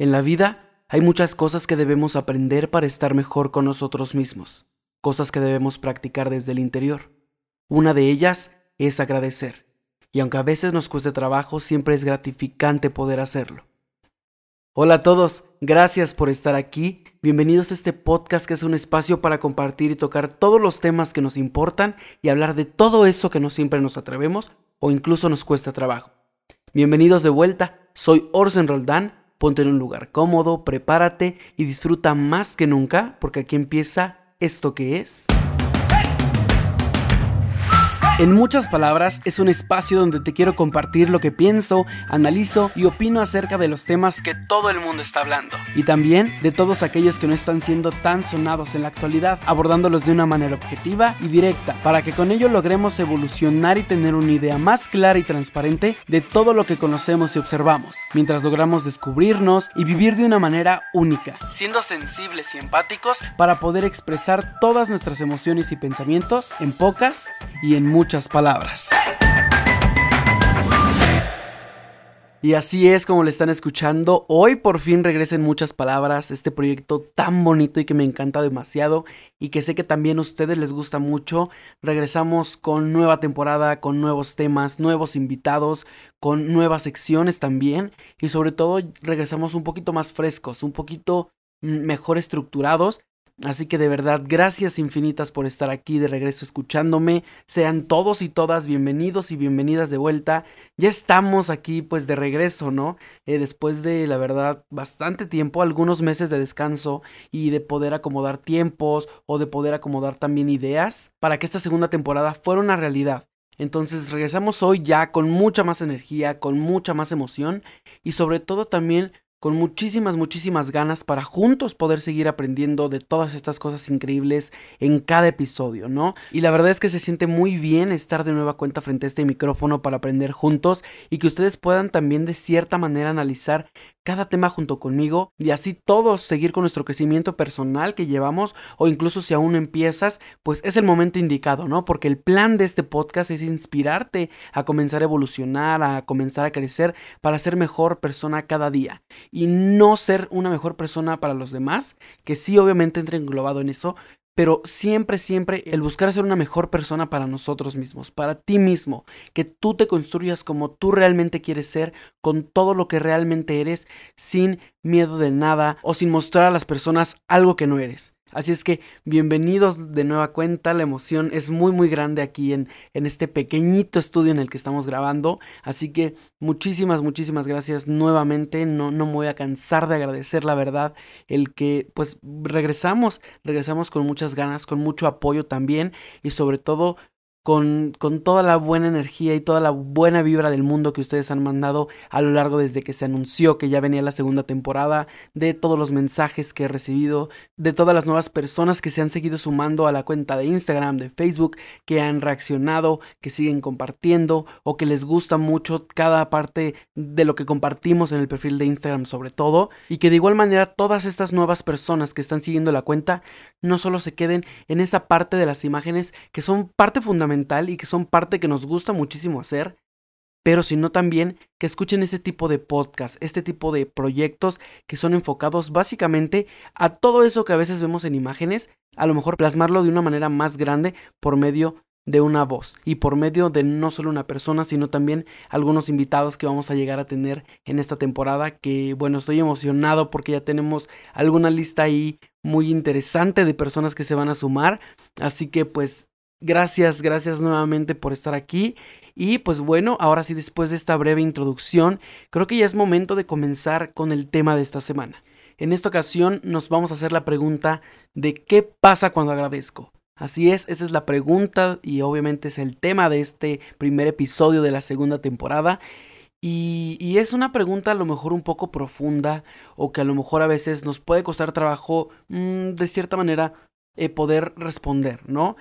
En la vida hay muchas cosas que debemos aprender para estar mejor con nosotros mismos, cosas que debemos practicar desde el interior. Una de ellas es agradecer, y aunque a veces nos cueste trabajo, siempre es gratificante poder hacerlo. Hola a todos, gracias por estar aquí. Bienvenidos a este podcast que es un espacio para compartir y tocar todos los temas que nos importan y hablar de todo eso que no siempre nos atrevemos o incluso nos cuesta trabajo. Bienvenidos de vuelta, soy Orsen Roldán ponte en un lugar cómodo, prepárate y disfruta más que nunca, porque aquí empieza esto que es. En muchas palabras, es un espacio donde te quiero compartir lo que pienso, analizo y opino acerca de los temas que todo el mundo está hablando. Y también de todos aquellos que no están siendo tan sonados en la actualidad, abordándolos de una manera objetiva y directa, para que con ello logremos evolucionar y tener una idea más clara y transparente de todo lo que conocemos y observamos, mientras logramos descubrirnos y vivir de una manera única, siendo sensibles y empáticos para poder expresar todas nuestras emociones y pensamientos en pocas y en muchas palabras. Y así es como le están escuchando. Hoy por fin regresa en muchas palabras este proyecto tan bonito y que me encanta demasiado y que sé que también a ustedes les gusta mucho. Regresamos con nueva temporada, con nuevos temas, nuevos invitados, con nuevas secciones también y sobre todo regresamos un poquito más frescos, un poquito mejor estructurados Así que de verdad, gracias infinitas por estar aquí de regreso escuchándome. Sean todos y todas bienvenidos y bienvenidas de vuelta. Ya estamos aquí pues de regreso, ¿no? Eh, después de, la verdad, bastante tiempo, algunos meses de descanso y de poder acomodar tiempos o de poder acomodar también ideas para que esta segunda temporada fuera una realidad. Entonces regresamos hoy ya con mucha más energía, con mucha más emoción y sobre todo también con muchísimas, muchísimas ganas para juntos poder seguir aprendiendo de todas estas cosas increíbles en cada episodio, ¿no? Y la verdad es que se siente muy bien estar de nueva cuenta frente a este micrófono para aprender juntos y que ustedes puedan también de cierta manera analizar cada tema junto conmigo y así todos seguir con nuestro crecimiento personal que llevamos o incluso si aún empiezas, pues es el momento indicado, ¿no? Porque el plan de este podcast es inspirarte a comenzar a evolucionar, a comenzar a crecer para ser mejor persona cada día y no ser una mejor persona para los demás, que sí obviamente entra englobado en eso, pero siempre, siempre el buscar ser una mejor persona para nosotros mismos, para ti mismo, que tú te construyas como tú realmente quieres ser, con todo lo que realmente eres, sin miedo de nada o sin mostrar a las personas algo que no eres. Así es que bienvenidos de nueva cuenta, la emoción es muy muy grande aquí en, en, este pequeñito estudio en el que estamos grabando, así que muchísimas muchísimas gracias nuevamente, no, no me voy a cansar de agradecer la verdad el que pues regresamos, regresamos con muchas ganas, con mucho apoyo también y sobre todo con, con, toda la buena energía y toda la buena vibra del mundo que ustedes han mandado a lo largo desde que se anunció que ya venía la segunda temporada, de todos los mensajes que he recibido, de todas las nuevas personas que se han seguido sumando a la cuenta de Instagram, de Facebook, que han reaccionado, que siguen compartiendo o que les gusta mucho cada parte de lo que compartimos en el perfil de Instagram sobre todo, y que de igual manera todas estas nuevas personas que están siguiendo la cuenta no solo se queden en esa parte de las imágenes que son parte fundamental y que son parte que nos gusta muchísimo hacer, pero sino también que escuchen este tipo de podcast, este tipo de proyectos que son enfocados básicamente a todo eso que a veces vemos en imágenes, a lo mejor plasmarlo de una manera más grande por medio de una voz y por medio de no solo una persona, sino también algunos invitados que vamos a llegar a tener en esta temporada, que bueno, estoy emocionado porque ya tenemos alguna lista ahí muy interesante de personas que se van a sumar, así que pues Gracias, gracias nuevamente por estar aquí. Y pues bueno, ahora sí, después de esta breve introducción, creo que ya es momento de comenzar con el tema de esta semana. En esta ocasión nos vamos a hacer la pregunta de qué pasa cuando agradezco. Así es, esa es la pregunta y obviamente es el tema de este primer episodio de la segunda temporada. Y, es una pregunta a lo mejor un poco profunda o que a lo mejor a veces nos puede costar trabajo mm, de cierta manera eh, poder responder, ¿no?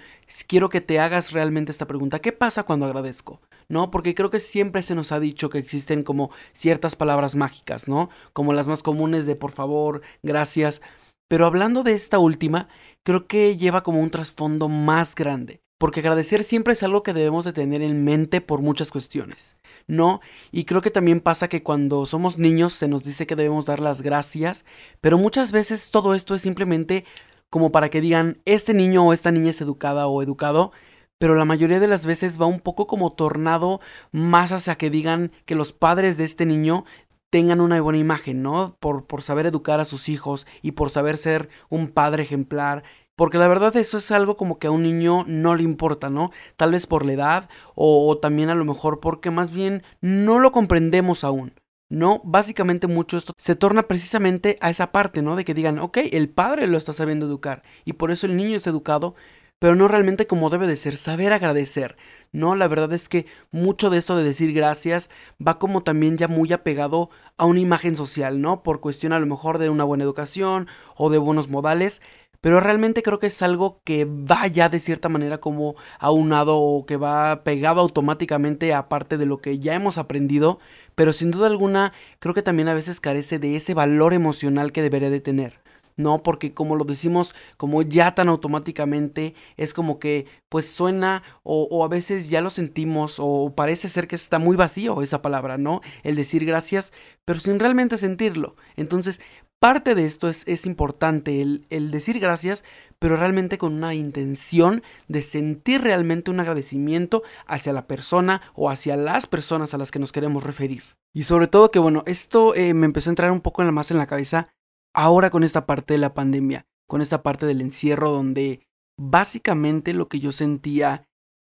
Quiero que te hagas realmente esta pregunta. ¿Qué pasa cuando agradezco? ¿No? Porque creo que siempre se nos ha dicho que existen como ciertas palabras mágicas, ¿no? Como las más comunes de por favor, gracias. Pero hablando de esta última, creo que lleva como un trasfondo más grande. porque agradecer siempre es algo que debemos de tener en mente por muchas cuestiones, ¿no? Y creo que también pasa que cuando somos niños se nos dice que debemos dar las gracias, pero muchas veces todo esto es simplemente como para que digan, este niño o esta niña es educada o educado, pero la mayoría de las veces va un poco como tornado más hacia que digan que los padres de este niño tengan una buena imagen, ¿no? Por, por saber educar a sus hijos y por saber ser un padre ejemplar porque la verdad eso es algo como que a un niño no le importa, ¿no? Tal vez por la edad o, también a lo mejor porque más bien no lo comprendemos aún. No, básicamente mucho esto se torna precisamente a esa parte, ¿no? De que digan, ok, el padre lo está sabiendo educar y por eso el niño es educado, pero no realmente como debe de ser, saber agradecer. No, la verdad es que mucho de esto de decir gracias va como también ya muy apegado a una imagen social, ¿no? Por cuestión a lo mejor de una buena educación o de buenos modales, pero realmente creo que es algo que va ya de cierta manera como aunado o que va pegado automáticamente a parte de lo que ya hemos aprendido, pero sin duda alguna creo que también a veces carece de ese valor emocional que debería de tener. No, porque como lo decimos, como ya tan automáticamente, es como que pues suena o, o, a veces ya lo sentimos o parece ser que está muy vacío esa palabra, ¿no? El decir gracias, pero sin realmente sentirlo. Entonces, parte de esto es, es importante, el, el, decir gracias, pero realmente con una intención de sentir realmente un agradecimiento hacia la persona o hacia las personas a las que nos queremos referir. Y sobre todo que, bueno, esto eh, me empezó a entrar un poco en la más en la cabeza ahora con esta parte de la pandemia, con esta parte del encierro donde básicamente lo que yo sentía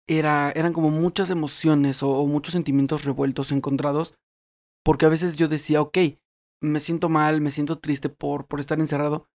era, eran como muchas emociones o, o muchos sentimientos revueltos, encontrados, porque a veces yo decía, ok, me siento mal, me siento triste por, por estar encerrado.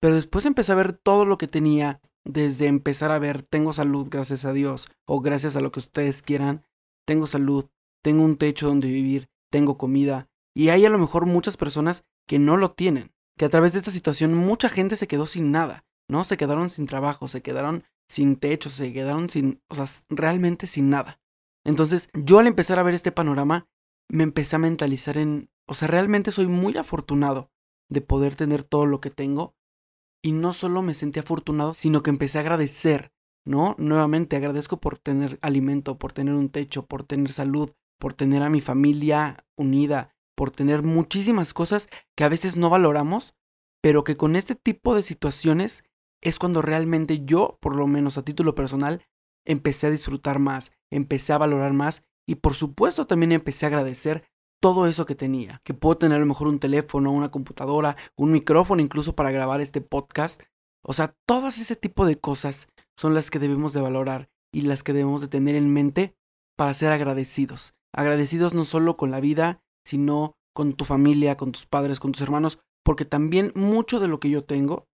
Pero después empecé a ver todo lo que tenía, desde empezar a ver, tengo salud, gracias a Dios, o gracias a lo que ustedes quieran, tengo salud, tengo un techo donde vivir, tengo comida, y hay a lo mejor muchas personas que no lo tienen, que a través de esta situación mucha gente se quedó sin nada, ¿no? Se quedaron sin trabajo, se quedaron sin techo, se quedaron sin, o sea, realmente sin nada. Entonces, yo al empezar a ver este panorama, me empecé a mentalizar en, o sea, realmente soy muy afortunado de poder tener todo lo que tengo. Y no solo me sentí afortunado, sino que empecé a agradecer, ¿no? Nuevamente agradezco por tener alimento, por tener un techo, por tener salud, por tener a mi familia unida, por tener muchísimas cosas que a veces no valoramos, pero que con este tipo de situaciones es cuando realmente yo, por lo menos a título personal, empecé a disfrutar más, empecé a valorar más y por supuesto también empecé a agradecer todo eso que tenía, que puedo tener a lo mejor un teléfono, una computadora, un micrófono incluso para grabar este podcast. O sea, todo ese tipo de cosas son las que debemos de valorar y las que debemos de tener en mente para ser agradecidos. Agradecidos no solo con la vida, sino con tu familia, con tus padres, con tus hermanos, porque también mucho de lo que yo tengo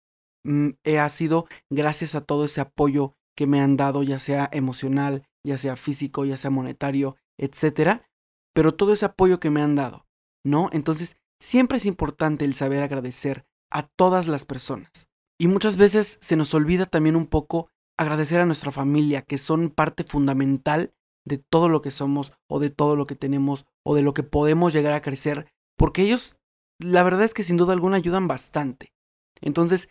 mm, ha sido gracias a todo ese apoyo que me han dado, ya sea emocional, ya sea físico, ya sea monetario, etcétera pero todo ese apoyo que me han dado, ¿no? Entonces, siempre es importante el saber agradecer a todas las personas. Y muchas veces se nos olvida también un poco agradecer a nuestra familia, que son parte fundamental de todo lo que somos o de todo lo que tenemos o de lo que podemos llegar a crecer, porque ellos, la verdad es que sin duda alguna ayudan bastante. Entonces,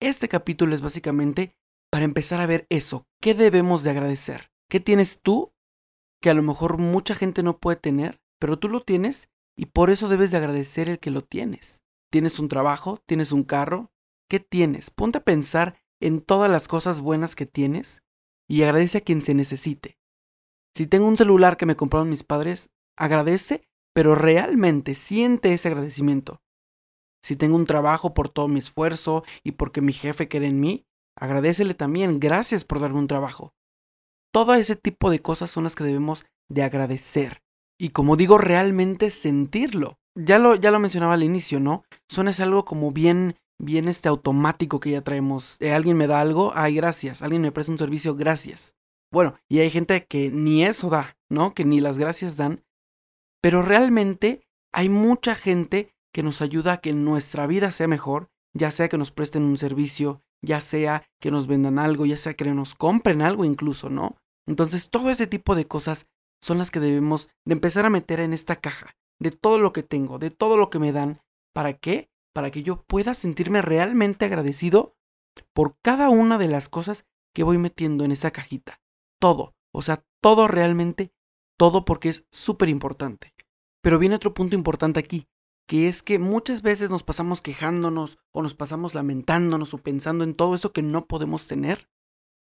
este capítulo es básicamente para empezar a ver eso, ¿qué debemos de agradecer? ¿Qué tienes tú que a lo mejor mucha gente no puede tener, pero tú lo tienes y por eso debes de agradecer el que lo tienes. ¿Tienes un trabajo? ¿Tienes un carro? ¿Qué tienes? Ponte a pensar en todas las cosas buenas que tienes y agradece a quien se necesite. Si tengo un celular que me compraron mis padres, agradece, pero realmente siente ese agradecimiento. Si tengo un trabajo por todo mi esfuerzo y porque mi jefe quiere en mí, agradecele también, gracias por darme un trabajo. Todo ese tipo de cosas son las que debemos de agradecer. Y como digo, realmente sentirlo. Ya lo, ya lo mencionaba al inicio, ¿no? Son es algo como bien, bien este automático que ya traemos. Eh, alguien me da algo, ay, gracias. Alguien me presta un servicio, gracias. Bueno, y hay gente que ni eso da, ¿no? Que ni las gracias dan. Pero realmente hay mucha gente que nos ayuda a que nuestra vida sea mejor, ya sea que nos presten un servicio, ya sea que nos vendan algo, ya sea que nos compren algo incluso, ¿no? Entonces, todo ese tipo de cosas son las que debemos de empezar a meter en esta caja, de todo lo que tengo, de todo lo que me dan. ¿Para qué? Para que yo pueda sentirme realmente agradecido por cada una de las cosas que voy metiendo en esa cajita. todo. O sea, todo realmente, todo porque es súper importante. Pero viene otro punto importante aquí, que es que muchas veces nos pasamos quejándonos o nos pasamos lamentándonos o pensando en todo eso que no podemos tener.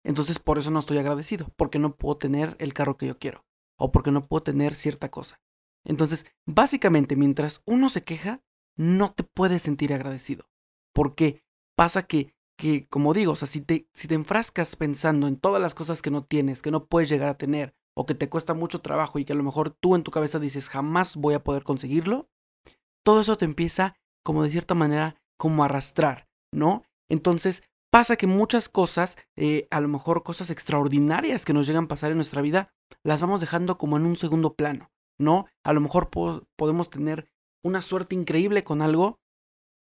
Entonces por eso no estoy agradecido, porque no puedo tener el carro que yo quiero o porque no puedo tener cierta cosa. Entonces, básicamente, mientras uno se queja, no te puedes sentir agradecido. Porque pasa que, que como digo, o sea, si te, si te enfrascas pensando en todas las cosas que no tienes, que no puedes llegar a tener, o que te cuesta mucho trabajo y que a lo mejor tú en tu cabeza dices jamás voy a poder conseguirlo, todo eso te empieza como de cierta manera como a arrastrar, ¿no? Entonces pasa que muchas cosas, eh, a lo mejor cosas extraordinarias que nos llegan a pasar en nuestra vida, las vamos dejando como en un segundo plano, ¿no? A lo mejor podemos tener una suerte increíble con algo,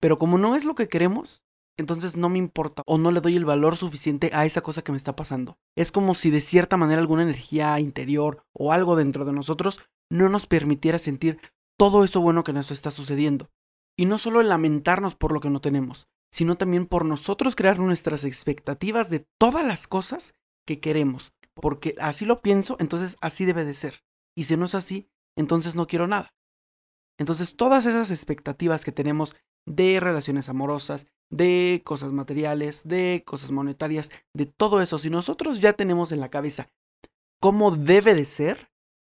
pero como no es lo que queremos, entonces no me importa o no le doy el valor suficiente a esa cosa que me está pasando. Es como si de cierta manera alguna energía interior o algo dentro de nosotros no nos permitiera sentir todo eso bueno que nos está sucediendo. Y no solo lamentarnos por lo que no tenemos, sino también por nosotros crear nuestras expectativas de todas las cosas que queremos. Porque así lo pienso, entonces así debe de ser. Y si no es así, entonces no quiero nada. Entonces todas esas expectativas que tenemos de relaciones amorosas, de cosas materiales, de cosas monetarias, de todo eso, si nosotros ya tenemos en la cabeza cómo debe de ser,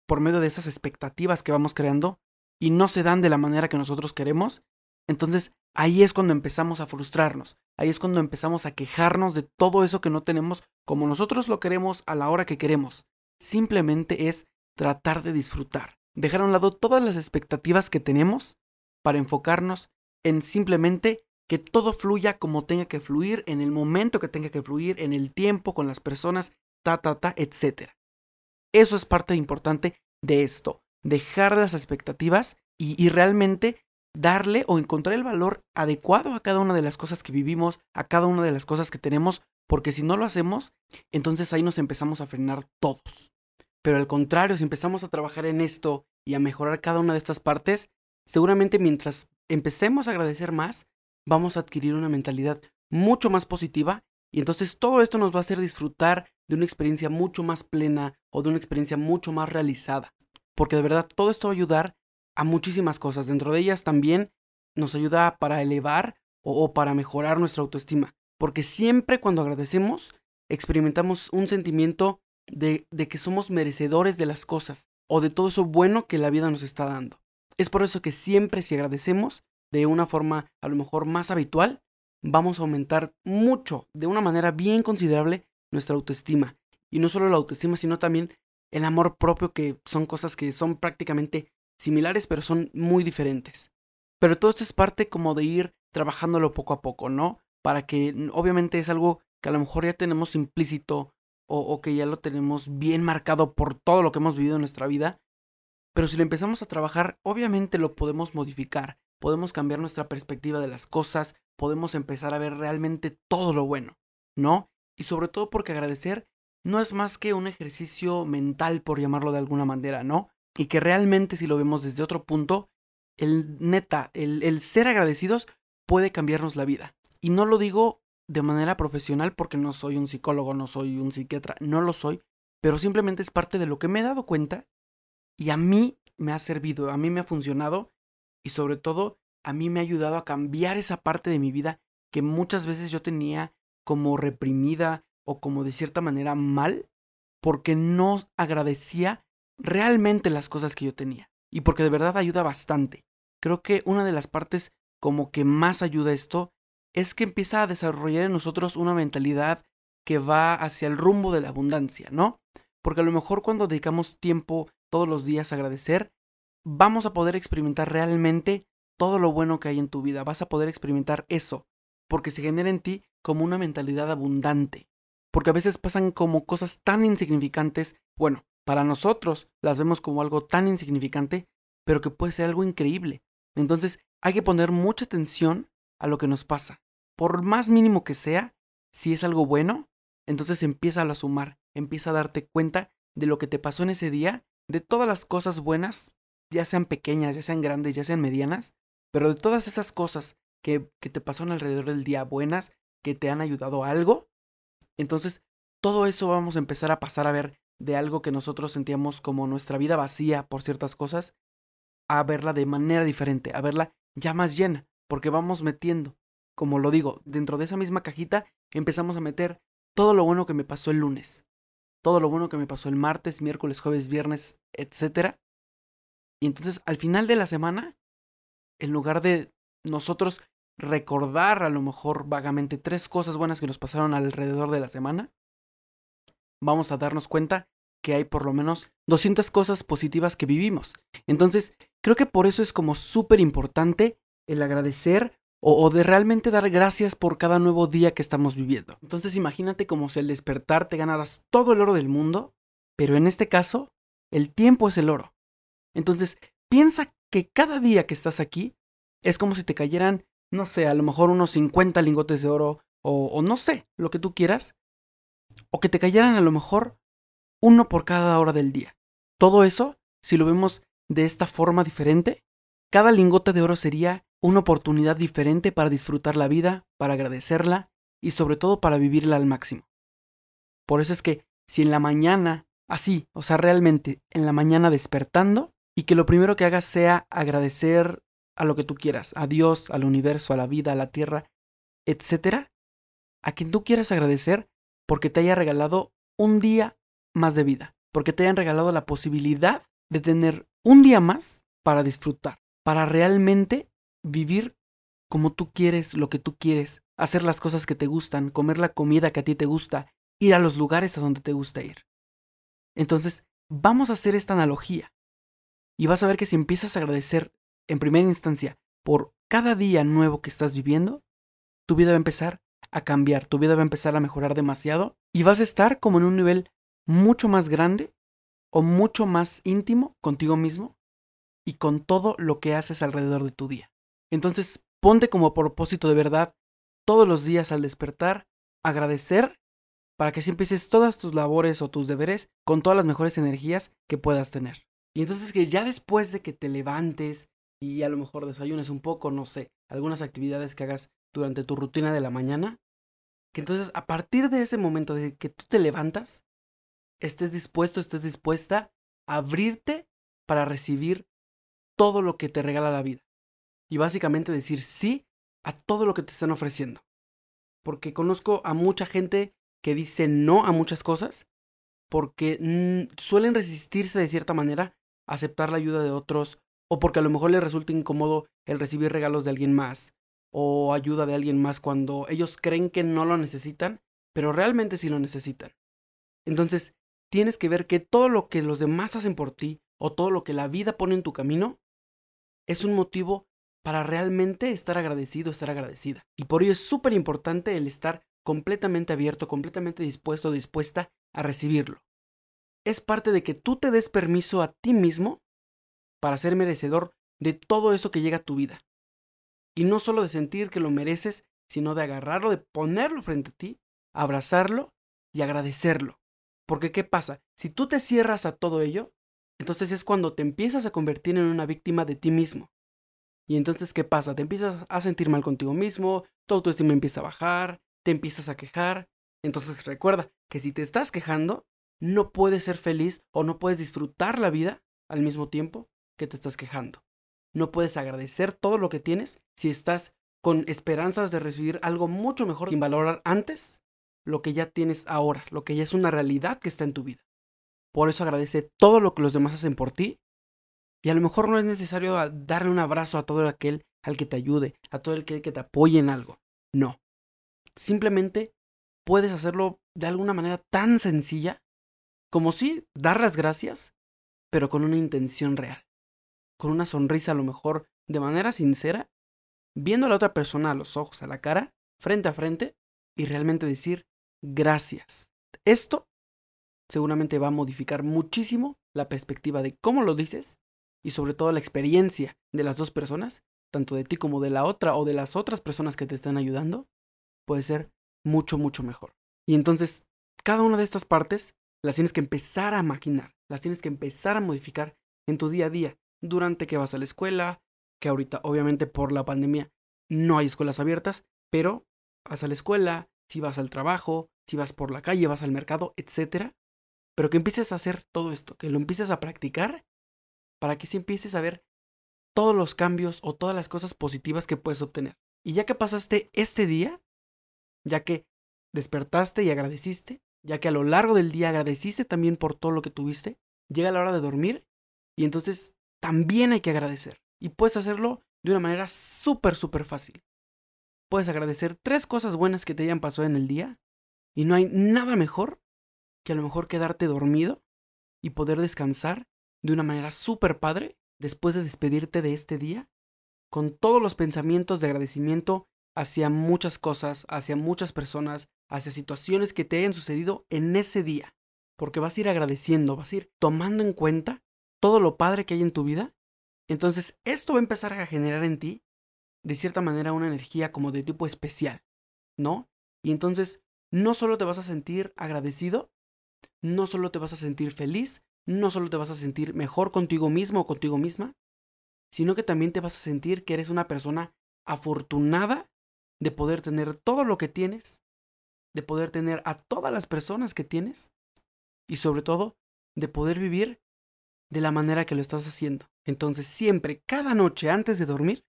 por medio de esas expectativas que vamos creando, y no se dan de la manera que nosotros queremos, entonces ahí es cuando empezamos a frustrarnos, ahí es cuando empezamos a quejarnos de todo eso que no tenemos como nosotros lo queremos a la hora que queremos. Simplemente es tratar de disfrutar, dejar a un lado todas las expectativas que tenemos para enfocarnos en simplemente que todo fluya como tenga que fluir, en el momento que tenga que fluir, en el tiempo, con las personas, ta, ta, ta, etc. Eso es parte importante de esto, dejar las expectativas y, y realmente darle o encontrar el valor adecuado a cada una de las cosas que vivimos, a cada una de las cosas que tenemos, porque si no lo hacemos, entonces ahí nos empezamos a frenar todos. Pero al contrario, si empezamos a trabajar en esto y a mejorar cada una de estas partes, seguramente mientras empecemos a agradecer más, vamos a adquirir una mentalidad mucho más positiva y entonces todo esto nos va a hacer disfrutar de una experiencia mucho más plena o de una experiencia mucho más realizada. Porque de verdad todo esto va a ayudar a muchísimas cosas. Dentro de ellas también nos ayuda para elevar o, para mejorar nuestra autoestima. Porque siempre cuando agradecemos experimentamos un sentimiento de, de que somos merecedores de las cosas o de todo eso bueno que la vida nos está dando. Es por eso que siempre si agradecemos de una forma a lo mejor más habitual, vamos a aumentar mucho, de una manera bien considerable, nuestra autoestima. Y no solo la autoestima, sino también el amor propio, que son cosas que son prácticamente similares, pero son muy diferentes. Pero todo esto es parte como de ir trabajándolo poco a poco, ¿no? Para que obviamente es algo que a lo mejor ya tenemos implícito o, o que ya lo tenemos bien marcado por todo lo que hemos vivido en nuestra vida, pero si lo empezamos a trabajar, obviamente lo podemos modificar, podemos cambiar nuestra perspectiva de las cosas, podemos empezar a ver realmente todo lo bueno, ¿no? Y sobre todo porque agradecer no es más que un ejercicio mental, por llamarlo de alguna manera, ¿no? Y que realmente si lo vemos desde otro punto, el neta, el, el ser agradecidos puede cambiarnos la vida. Y no lo digo de manera profesional porque no soy un psicólogo, no soy un psiquiatra, no lo soy, pero simplemente es parte de lo que me he dado cuenta y a mí me ha servido, a mí me ha funcionado y sobre todo a mí me ha ayudado a cambiar esa parte de mi vida que muchas veces yo tenía como reprimida o como de cierta manera mal porque no agradecía realmente las cosas que yo tenía y porque de verdad ayuda bastante. Creo que una de las partes como que más ayuda esto es que empieza a desarrollar en nosotros una mentalidad que va hacia el rumbo de la abundancia, ¿no? Porque a lo mejor cuando dedicamos tiempo todos los días agradecer, vamos a poder experimentar realmente todo lo bueno que hay en tu vida. Vas a poder experimentar eso, porque se genera en ti como una mentalidad abundante. Porque a veces pasan como cosas tan insignificantes, bueno, para nosotros las vemos como algo tan insignificante, pero que puede ser algo increíble. Entonces hay que poner mucha atención a lo que nos pasa. Por más mínimo que sea, si es algo bueno, entonces empieza a sumar, empieza a darte cuenta de lo que te pasó en ese día de todas las cosas buenas, ya sean pequeñas, ya sean grandes, ya sean medianas, pero de todas esas cosas que, que te pasaron alrededor del día buenas, que te han ayudado a algo, entonces todo eso vamos a empezar a pasar a ver de algo que nosotros sentíamos como nuestra vida vacía por ciertas cosas, a verla de manera diferente, a verla ya más llena, porque vamos metiendo, como lo digo, dentro de esa misma cajita empezamos a meter todo lo bueno que me pasó el lunes, todo lo bueno que me pasó el martes, miércoles, jueves, viernes, etc. Y entonces al final de la semana, en lugar de nosotros recordar a lo mejor vagamente tres cosas buenas que nos pasaron alrededor de la semana, vamos a darnos cuenta que hay por lo menos 200 cosas positivas que vivimos. Entonces, creo que por eso es como súper importante el agradecer o, de realmente dar gracias por cada nuevo día que estamos viviendo. Entonces, imagínate como si al despertar te ganaras todo el oro del mundo, pero en este caso, el tiempo es el oro. Entonces, piensa que cada día que estás aquí es como si te cayeran, no sé, a lo mejor unos 50 lingotes de oro o, o no sé, lo que tú quieras, o que te cayeran a lo mejor uno por cada hora del día. Todo eso, si lo vemos de esta forma diferente, cada lingote de oro sería una oportunidad diferente para disfrutar la vida, para agradecerla y sobre todo para vivirla al máximo. Por eso es que si en la mañana, así, o sea, realmente en la mañana despertando, y que lo primero que hagas sea agradecer a lo que tú quieras, a Dios, al universo, a la vida, a la tierra, etcétera, a quien tú quieras agradecer porque te haya regalado un día más de vida, porque te hayan regalado la posibilidad de tener un día más para disfrutar, para realmente vivir como tú quieres, lo que tú quieres, hacer las cosas que te gustan, comer la comida que a ti te gusta, ir a los lugares a donde te gusta ir. Entonces, vamos a hacer esta analogía. Y vas a ver que si empiezas a agradecer en primera instancia por cada día nuevo que estás viviendo, tu vida va a empezar a cambiar, tu vida va a empezar a mejorar demasiado y vas a estar como en un nivel mucho más grande o mucho más íntimo contigo mismo y con todo lo que haces alrededor de tu día. Entonces, ponte como propósito de verdad todos los días al despertar, agradecer para que si empieces todas tus labores o tus deberes con todas las mejores energías que puedas tener. Y entonces que ya después de que te levantes y a lo mejor desayunes un poco, no sé, algunas actividades que hagas durante tu rutina de la mañana, que entonces a partir de ese momento de que tú te levantas, estés dispuesto, estés dispuesta a abrirte para recibir todo lo que te regala la vida. Y básicamente decir sí a todo lo que te están ofreciendo. Porque conozco a mucha gente que dice no a muchas cosas porque mm, suelen resistirse de cierta manera a aceptar la ayuda de otros o porque a lo mejor les resulta incómodo el recibir regalos de alguien más o ayuda de alguien más cuando ellos creen que no lo necesitan, pero realmente sí lo necesitan. Entonces, tienes que ver que todo lo que los demás hacen por ti o todo lo que la vida pone en tu camino es un motivo para realmente estar agradecido, estar agradecida. Y por ello es súper importante el estar completamente abierto, completamente dispuesto, dispuesta a recibirlo. Es parte de que tú te des permiso a ti mismo para ser merecedor de todo eso que llega a tu vida. Y no solo de sentir que lo mereces, sino de agarrarlo, de ponerlo frente a ti, abrazarlo y agradecerlo. Porque ¿qué pasa? Si tú te cierras a todo ello, entonces es cuando te empiezas a convertir en una víctima de ti mismo. Y entonces, ¿qué pasa? Te empiezas a sentir mal contigo mismo, tu autoestima empieza a bajar, te empiezas a quejar. Entonces recuerda que si te estás quejando, no puedes ser feliz o no puedes disfrutar la vida al mismo tiempo que te estás quejando. No puedes agradecer todo lo que tienes si estás con esperanzas de recibir algo mucho mejor sin valorar antes lo que ya tienes ahora, lo que ya es una realidad que está en tu vida. Por eso agradece todo lo que los demás hacen por ti. Y a lo mejor no es necesario darle un abrazo a todo aquel al que te ayude, a todo aquel que te apoye en algo. No. Simplemente puedes hacerlo de alguna manera tan sencilla como si dar las gracias, pero con una intención real. Con una sonrisa a lo mejor de manera sincera, viendo a la otra persona a los ojos, a la cara, frente a frente, y realmente decir gracias. Esto seguramente va a modificar muchísimo la perspectiva de cómo lo dices y sobre todo la experiencia de las dos personas, tanto de ti como de la otra o de las otras personas que te están ayudando, puede ser mucho, mucho mejor. Y entonces, cada una de estas partes las tienes que empezar a maquinar, las tienes que empezar a modificar en tu día a día, durante que vas a la escuela, que ahorita obviamente por la pandemia no hay escuelas abiertas, pero vas a la escuela, si vas al trabajo, si vas por la calle, vas al mercado, etc. Pero que empieces a hacer todo esto, que lo empieces a practicar para que sí empieces a ver todos los cambios o todas las cosas positivas que puedes obtener. Y ya que pasaste este día, ya que despertaste y agradeciste, ya que a lo largo del día agradeciste también por todo lo que tuviste, llega la hora de dormir y entonces también hay que agradecer. Y puedes hacerlo de una manera súper, súper fácil. Puedes agradecer tres cosas buenas que te hayan pasado en el día y no hay nada mejor que a lo mejor quedarte dormido y poder descansar de una manera súper padre después de despedirte de este día con todos los pensamientos de agradecimiento hacia muchas cosas, hacia muchas personas, hacia situaciones que te hayan sucedido en ese día. Porque vas a ir agradeciendo, vas a ir tomando en cuenta todo lo padre que hay en tu vida. Entonces esto va a empezar a generar en ti, de cierta manera, una energía como de tipo especial, ¿no? Y entonces no solo te vas a sentir agradecido, no solo te vas a sentir feliz, no solo te vas a sentir mejor contigo mismo o contigo misma, sino que también te vas a sentir que eres una persona afortunada de poder tener todo lo que tienes, de poder tener a todas las personas que tienes y sobre todo de poder vivir de la manera que lo estás haciendo. Entonces siempre, cada noche antes de dormir,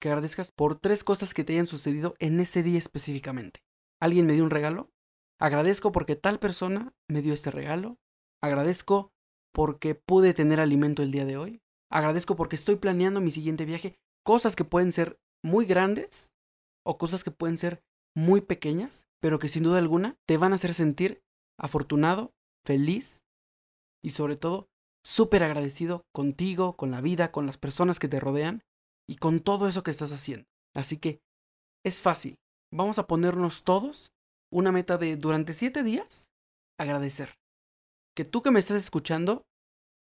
que agradezcas por tres cosas que te hayan sucedido en ese día específicamente. ¿Alguien me dio un regalo? Agradezco porque tal persona me dio este regalo. Agradezco porque pude tener alimento el día de hoy. Agradezco porque estoy planeando mi siguiente viaje. Cosas que pueden ser muy grandes o cosas que pueden ser muy pequeñas, pero que sin duda alguna te van a hacer sentir afortunado, feliz y sobre todo súper agradecido contigo, con la vida, con las personas que te rodean y con todo eso que estás haciendo. Así que es fácil. Vamos a ponernos todos una meta de durante siete días agradecer que tú que me estás escuchando,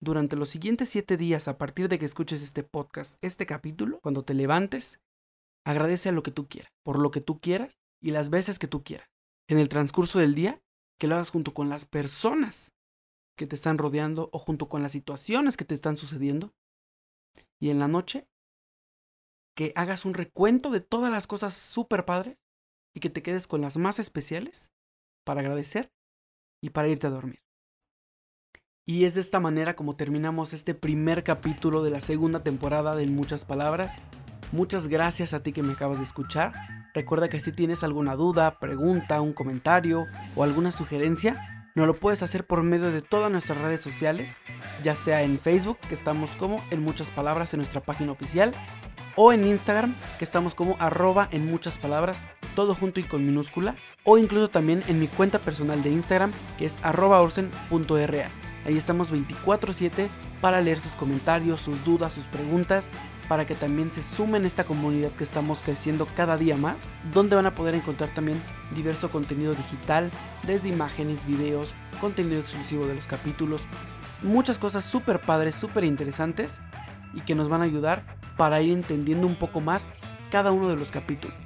durante los siguientes siete días, a partir de que escuches este podcast, este capítulo, cuando te levantes, agradece a lo que tú quieras, por lo que tú quieras y las veces que tú quieras. En el transcurso del día, que lo hagas junto con las personas que te están rodeando o junto con las situaciones que te están sucediendo. Y en la noche, que hagas un recuento de todas las cosas súper padres y que te quedes con las más especiales para agradecer y para irte a dormir. Y es de esta manera como terminamos este primer capítulo de la segunda temporada de Muchas Palabras. Muchas gracias a ti que me acabas de escuchar. Recuerda que si tienes alguna duda, pregunta, un comentario o alguna sugerencia, nos lo puedes hacer por medio de todas nuestras redes sociales, ya sea en Facebook, que estamos como en muchas palabras en nuestra página oficial, o en Instagram, que estamos como arroba en muchas palabras, todo junto y con minúscula, o incluso también en mi cuenta personal de Instagram, que es arroba orsen.ra. Ahí estamos 24/7 para leer sus comentarios, sus dudas, sus preguntas, para que también se sumen a esta comunidad que estamos creciendo cada día más, donde van a poder encontrar también diverso contenido digital, desde imágenes, videos, contenido exclusivo de los capítulos, muchas cosas súper padres, súper interesantes y que nos van a ayudar para ir entendiendo un poco más cada uno de los capítulos.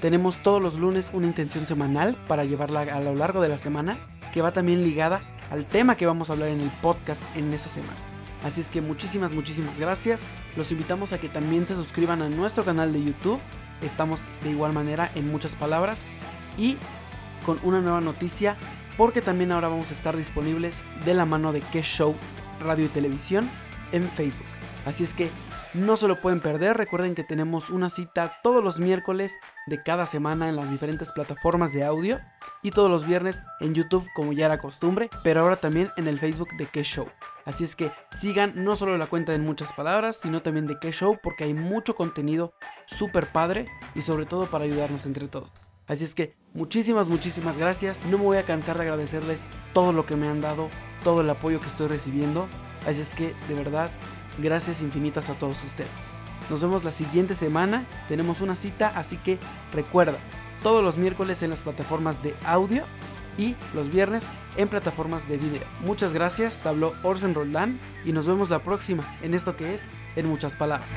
Tenemos todos los lunes una intención semanal para llevarla a lo largo de la semana, que va también ligada al tema que vamos a hablar en el podcast en esa semana. Así es que muchísimas, muchísimas gracias. Los invitamos a que también se suscriban a nuestro canal de YouTube. Estamos de igual manera en muchas palabras. Y con una nueva noticia, porque también ahora vamos a estar disponibles de la mano de Que Show Radio y Televisión en Facebook. Así es que no se lo pueden perder, recuerden que tenemos una cita todos los miércoles de cada semana en las diferentes plataformas de audio y todos los viernes en YouTube como ya era costumbre, pero ahora también en el Facebook de Que Show. Así es que sigan no solo la cuenta de muchas palabras, sino también de Que Show porque hay mucho contenido súper padre y sobre todo para ayudarnos entre todos. Así es que muchísimas, muchísimas gracias. No me voy a cansar de agradecerles todo lo que me han dado, todo el apoyo que estoy recibiendo. Así es que de verdad Gracias infinitas a todos ustedes. Nos vemos la siguiente semana. Tenemos una cita, así que recuerda, todos los miércoles en las plataformas de audio y los viernes en plataformas de video. Muchas gracias, tabló Orsen Roldán y nos vemos la próxima en esto que es En Muchas Palabras.